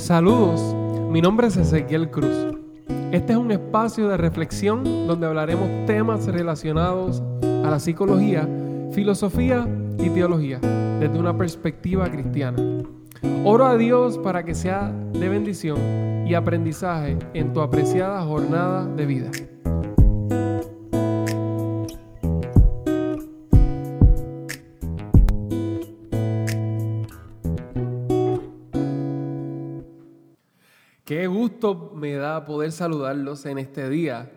Saludos, mi nombre es Ezequiel Cruz. Este es un espacio de reflexión donde hablaremos temas relacionados a la psicología, filosofía y teología desde una perspectiva cristiana. Oro a Dios para que sea de bendición y aprendizaje en tu apreciada jornada de vida. Qué gusto me da poder saludarlos en este día.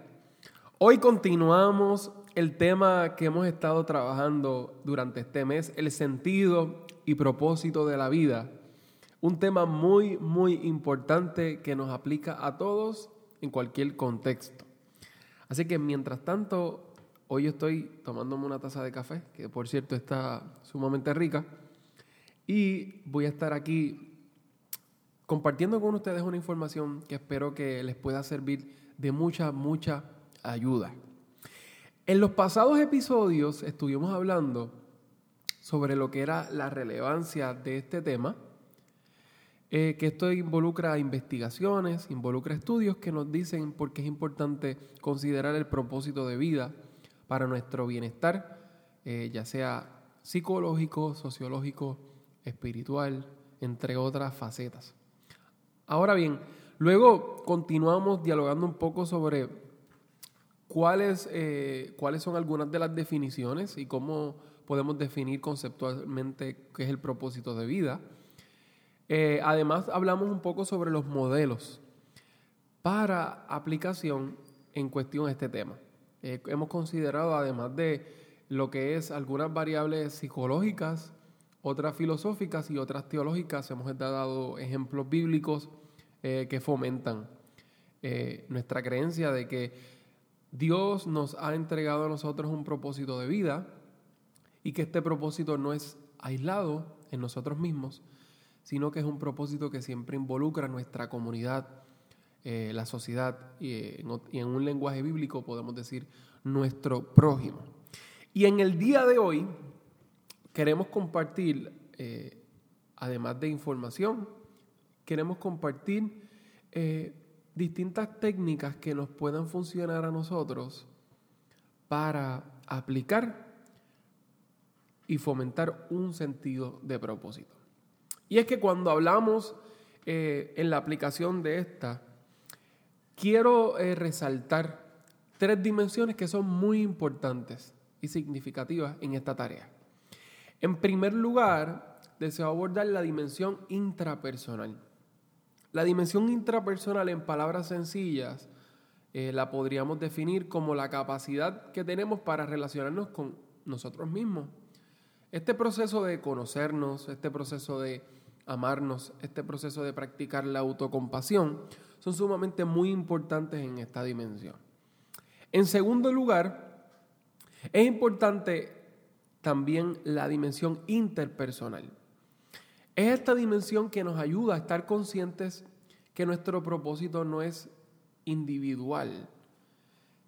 Hoy continuamos el tema que hemos estado trabajando durante este mes, el sentido y propósito de la vida. Un tema muy, muy importante que nos aplica a todos en cualquier contexto. Así que mientras tanto, hoy estoy tomándome una taza de café, que por cierto está sumamente rica, y voy a estar aquí compartiendo con ustedes una información que espero que les pueda servir de mucha, mucha ayuda. En los pasados episodios estuvimos hablando sobre lo que era la relevancia de este tema, eh, que esto involucra investigaciones, involucra estudios que nos dicen por qué es importante considerar el propósito de vida para nuestro bienestar, eh, ya sea psicológico, sociológico, espiritual, entre otras facetas. Ahora bien, luego continuamos dialogando un poco sobre cuáles, eh, cuáles son algunas de las definiciones y cómo podemos definir conceptualmente qué es el propósito de vida. Eh, además, hablamos un poco sobre los modelos para aplicación en cuestión este tema. Eh, hemos considerado, además de lo que es algunas variables psicológicas, otras filosóficas y otras teológicas. Hemos dado ejemplos bíblicos eh, que fomentan eh, nuestra creencia de que Dios nos ha entregado a nosotros un propósito de vida y que este propósito no es aislado en nosotros mismos, sino que es un propósito que siempre involucra a nuestra comunidad, eh, la sociedad y en, un lenguaje bíblico podemos decir nuestro prójimo. Y en el día de hoy queremos compartir, además de información, queremos compartir eh, distintas técnicas que nos puedan funcionar a nosotros para aplicar y fomentar un sentido de propósito. Y es que cuando hablamos eh, en la aplicación de esta, quiero resaltar tres dimensiones que son muy importantes y significativas en esta tarea. En primer lugar, deseo abordar la dimensión intrapersonal. La dimensión intrapersonal, en palabras sencillas, eh, la podríamos definir como la capacidad que tenemos para relacionarnos con nosotros mismos. Este proceso de conocernos, este proceso de amarnos, este proceso de practicar la autocompasión, son sumamente muy importantes en esta dimensión. En segundo lugar, es importante también la dimensión interpersonal. Es esta dimensión que nos ayuda a estar conscientes que nuestro propósito no es individual,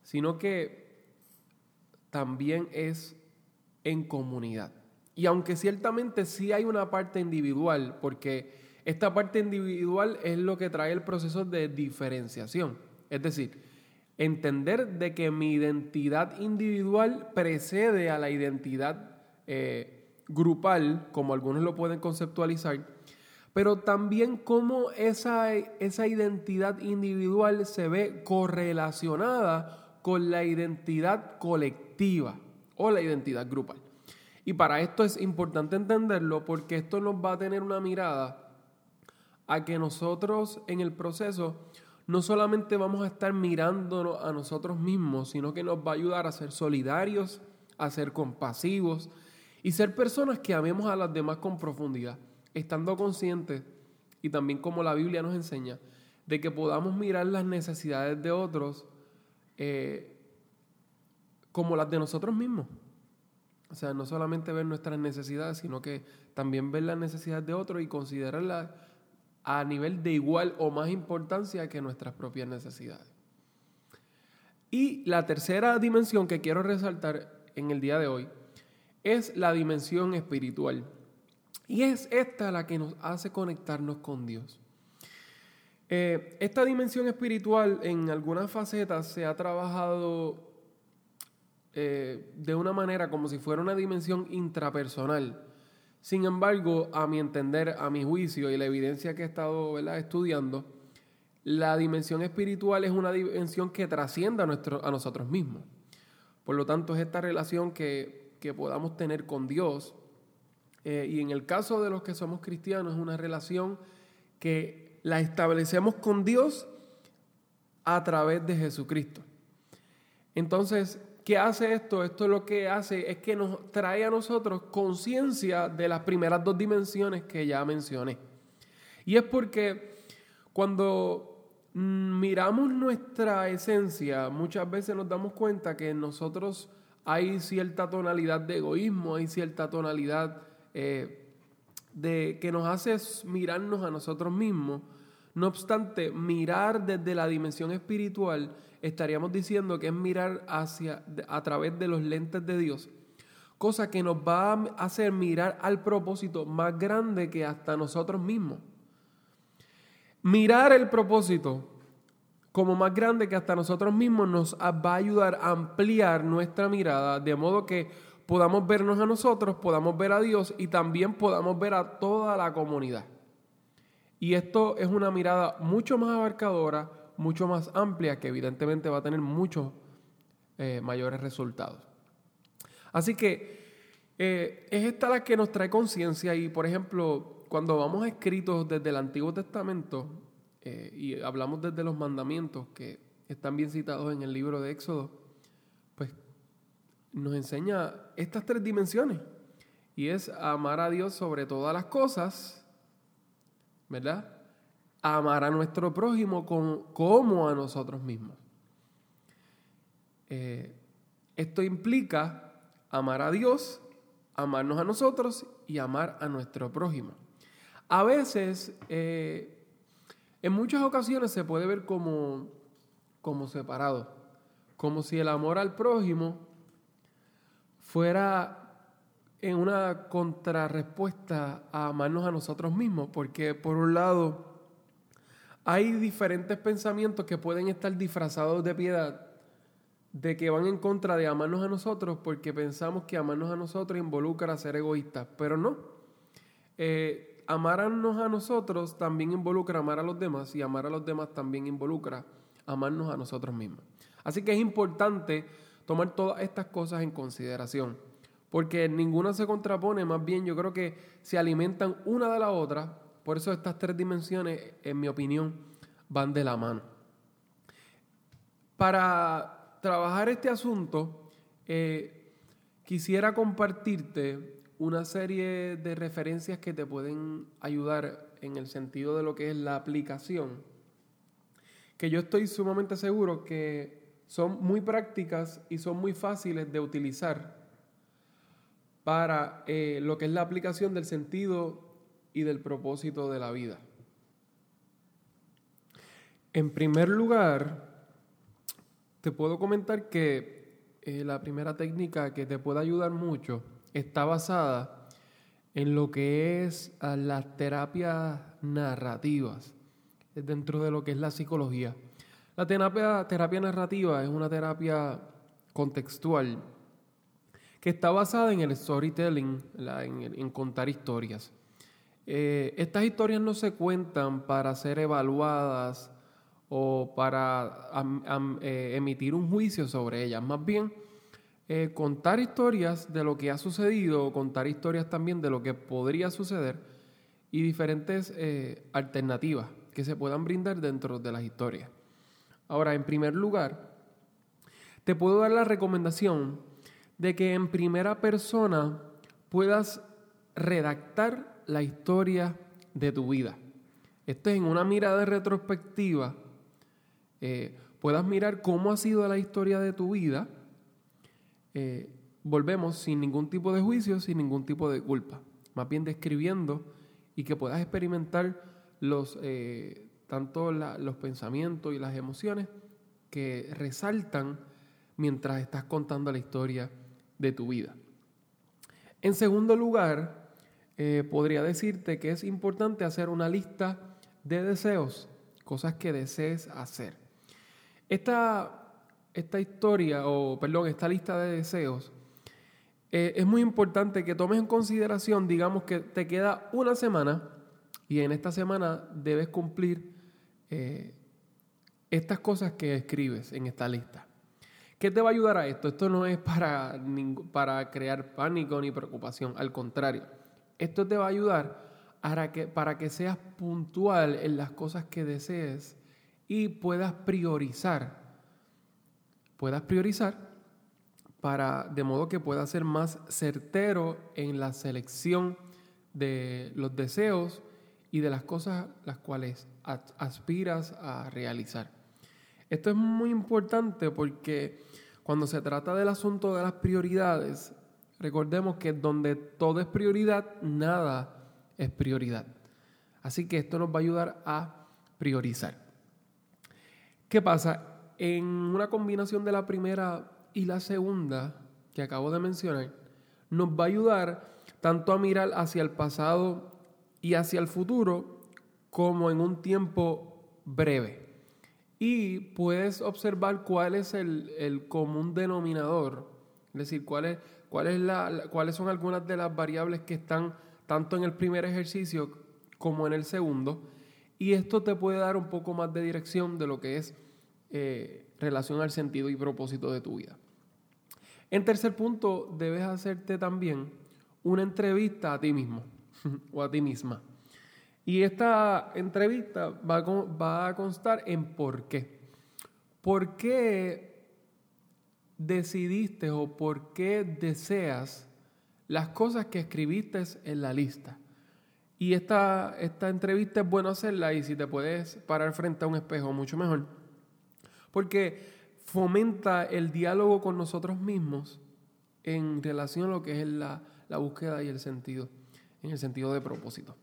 sino que también es en comunidad. Y aunque ciertamente sí hay una parte individual, porque esta parte individual es lo que trae el proceso de diferenciación. Es decir, entender de que mi identidad individual precede a la identidad eh, grupal, como algunos lo pueden conceptualizar, pero también cómo esa, esa identidad individual se ve correlacionada con la identidad colectiva o la identidad grupal. Y para esto es importante entenderlo porque esto nos va a tener una mirada a que nosotros en el proceso no solamente vamos a estar mirándonos a nosotros mismos, sino que nos va a ayudar a ser solidarios, a ser compasivos y ser personas que amemos a las demás con profundidad, estando conscientes y también como la Biblia nos enseña, de que podamos mirar las necesidades de otros eh, como las de nosotros mismos. O sea, no solamente ver nuestras necesidades, sino que también ver las necesidades de otros y considerarlas a nivel de igual o más importancia que nuestras propias necesidades. Y la tercera dimensión que quiero resaltar en el día de hoy es la dimensión espiritual. Y es esta la que nos hace conectarnos con Dios. Eh, esta dimensión espiritual en algunas facetas se ha trabajado eh, de una manera como si fuera una dimensión intrapersonal. Sin embargo, a mi entender, a mi juicio y la evidencia que he estado estudiando, la dimensión espiritual es una dimensión que trasciende nuestro, a nosotros mismos. Por lo tanto, es esta relación que, podamos tener con Dios. Eh, y en el caso de los que somos cristianos, es una relación que la establecemos con Dios a través de Jesucristo. Entonces, ¿qué hace esto? Esto lo que hace es que nos trae a nosotros conciencia de las primeras dos dimensiones que ya mencioné. Y es porque cuando Mm, miramos nuestra esencia, muchas veces nos damos cuenta que nosotros hay cierta tonalidad de egoísmo, hay cierta tonalidad eh, de que nos hace mirarnos a nosotros mismos. No obstante, mirar desde la dimensión espiritual, estaríamos diciendo que es mirar hacia a través de los lentes de Dios, cosa que nos va a hacer mirar al propósito más grande que hasta nosotros mismos. Mirar el propósito como más grande que hasta nosotros mismos nos va a ayudar a ampliar nuestra mirada de modo que podamos vernos a nosotros, podamos ver a Dios y también podamos ver a toda la comunidad. Y esto es una mirada mucho más abarcadora, mucho más amplia, que evidentemente va a tener muchos eh, mayores resultados. Así que eh, es esta la que nos trae conciencia y, por ejemplo, cuando vamos escritos desde el Antiguo Testamento eh, y hablamos desde los mandamientos que están bien citados en el libro de Éxodo, pues nos enseña estas tres dimensiones. Y es amar a Dios sobre todas las cosas, ¿verdad? Amar a nuestro prójimo como, a nosotros mismos. Eh, esto implica amar a Dios, amarnos a nosotros y amar a nuestro prójimo. A veces, eh, en muchas ocasiones se puede ver como, como separado, como si el amor al prójimo fuera en una contrarrespuesta a amarnos a nosotros mismos, porque por un lado hay diferentes pensamientos que pueden estar disfrazados de piedad, de que van en contra de amarnos a nosotros, porque pensamos que amarnos a nosotros involucra ser egoístas, pero no. Eh, amarnos a nosotros también involucra amar a los demás y amar a los demás también involucra amarnos a nosotros mismos. Así que es importante tomar todas estas cosas en consideración, porque ninguna se contrapone, más bien yo creo que se alimentan una de la otra, por eso estas tres dimensiones, en mi opinión, van de la mano. Para trabajar este asunto, eh, quisiera compartirte una serie de referencias que te pueden ayudar en el sentido de lo que es la aplicación, que yo estoy sumamente seguro que son muy prácticas y son muy fáciles de utilizar para eh, lo que es la aplicación del sentido y del propósito de la vida. En primer lugar, te puedo comentar que eh, la primera técnica que te puede ayudar mucho está basada en lo que es ah, las terapias narrativas dentro de lo que es la psicología. La terapia, terapia narrativa es una terapia contextual que está basada en el storytelling, en, contar historias. Eh, estas historias no se cuentan para ser evaluadas o para eh, emitir un juicio sobre ellas, más bien eh, contar historias de lo que ha sucedido, contar historias también de lo que podría suceder y diferentes eh, alternativas que se puedan brindar dentro de las historias. Ahora, en primer lugar, te puedo dar la recomendación de que en primera persona puedas redactar la historia de tu vida. Esto es en una mirada retrospectiva. Eh, puedas mirar cómo ha sido la historia de tu vida eh, volvemos sin ningún tipo de juicio, sin ningún tipo de culpa. Más bien describiendo y que puedas experimentar los, eh, tanto los pensamientos y las emociones que resaltan mientras estás contando la historia de tu vida. En segundo lugar, eh, podría decirte que es importante hacer una lista de deseos cosas que desees hacer. Esta, esta historia, o perdón, esta lista de deseos, eh, es muy importante que tomes en consideración, digamos que te queda una semana y en esta semana debes cumplir eh, estas cosas que escribes en esta lista. ¿Qué te va a ayudar a esto? Esto no es para, para crear pánico ni preocupación, al contrario, esto te va a ayudar para que, para que seas puntual en las cosas que desees y puedas priorizar. Puedas priorizar para, de modo que puedas ser más certero en la selección de los deseos y de las cosas las cuales aspiras a realizar. Esto es muy importante porque cuando se trata del asunto de las prioridades, recordemos que donde todo es prioridad, nada es prioridad. Así que esto nos va a ayudar a priorizar. ¿Qué pasa? En una combinación de la primera y la segunda que acabo de mencionar, nos va a ayudar tanto a mirar hacia el pasado y hacia el futuro como en un tiempo breve. Y puedes observar cuál es el, común denominador, es decir, cuál es, cuál es la, cuáles son algunas de las variables que están tanto en el primer ejercicio como en el segundo. Y esto te puede dar un poco más de dirección de lo que es eh, relación al sentido y propósito de tu vida. En tercer punto, debes hacerte también una entrevista a ti mismo o a ti misma. Y esta entrevista va a, va a constar en por qué. ¿Por qué decidiste o por qué deseas las cosas que escribiste en la lista? Y esta, esta entrevista es bueno hacerla y si te puedes parar frente a un espejo, mucho mejor. Porque fomenta el diálogo con nosotros mismos en relación a lo que es la, la búsqueda y el sentido, en el sentido de propósito.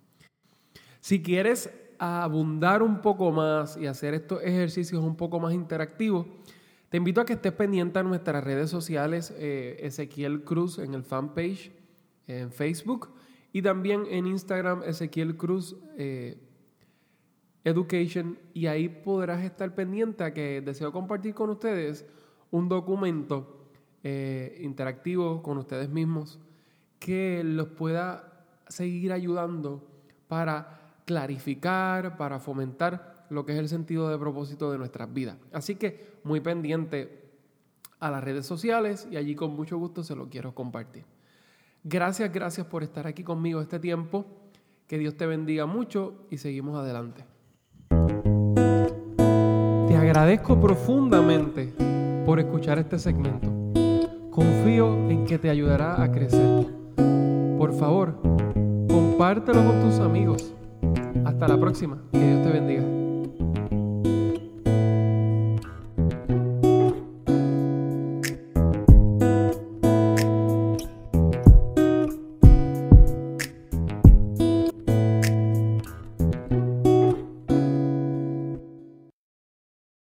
Si quieres abundar un poco más y hacer estos ejercicios un poco más interactivos, te invito a que estés pendiente a nuestras redes sociales, eh, Ezequiel Cruz en el fanpage en Facebook y también en Instagram Ezequiel Cruz eh, Education y ahí podrás estar pendiente a que deseo compartir con ustedes un documento eh, interactivo con ustedes mismos que los pueda seguir ayudando para clarificar, para fomentar lo que es el sentido de propósito de nuestras vidas. Así que muy pendiente a las redes sociales y allí con mucho gusto se lo quiero compartir. Gracias, gracias por estar aquí conmigo este tiempo. Que Dios te bendiga mucho y seguimos adelante. Agradezco profundamente por escuchar este segmento. Confío en que te ayudará a crecer. Por favor, compártelo con tus amigos hasta la próxima. Que Dios te bendiga.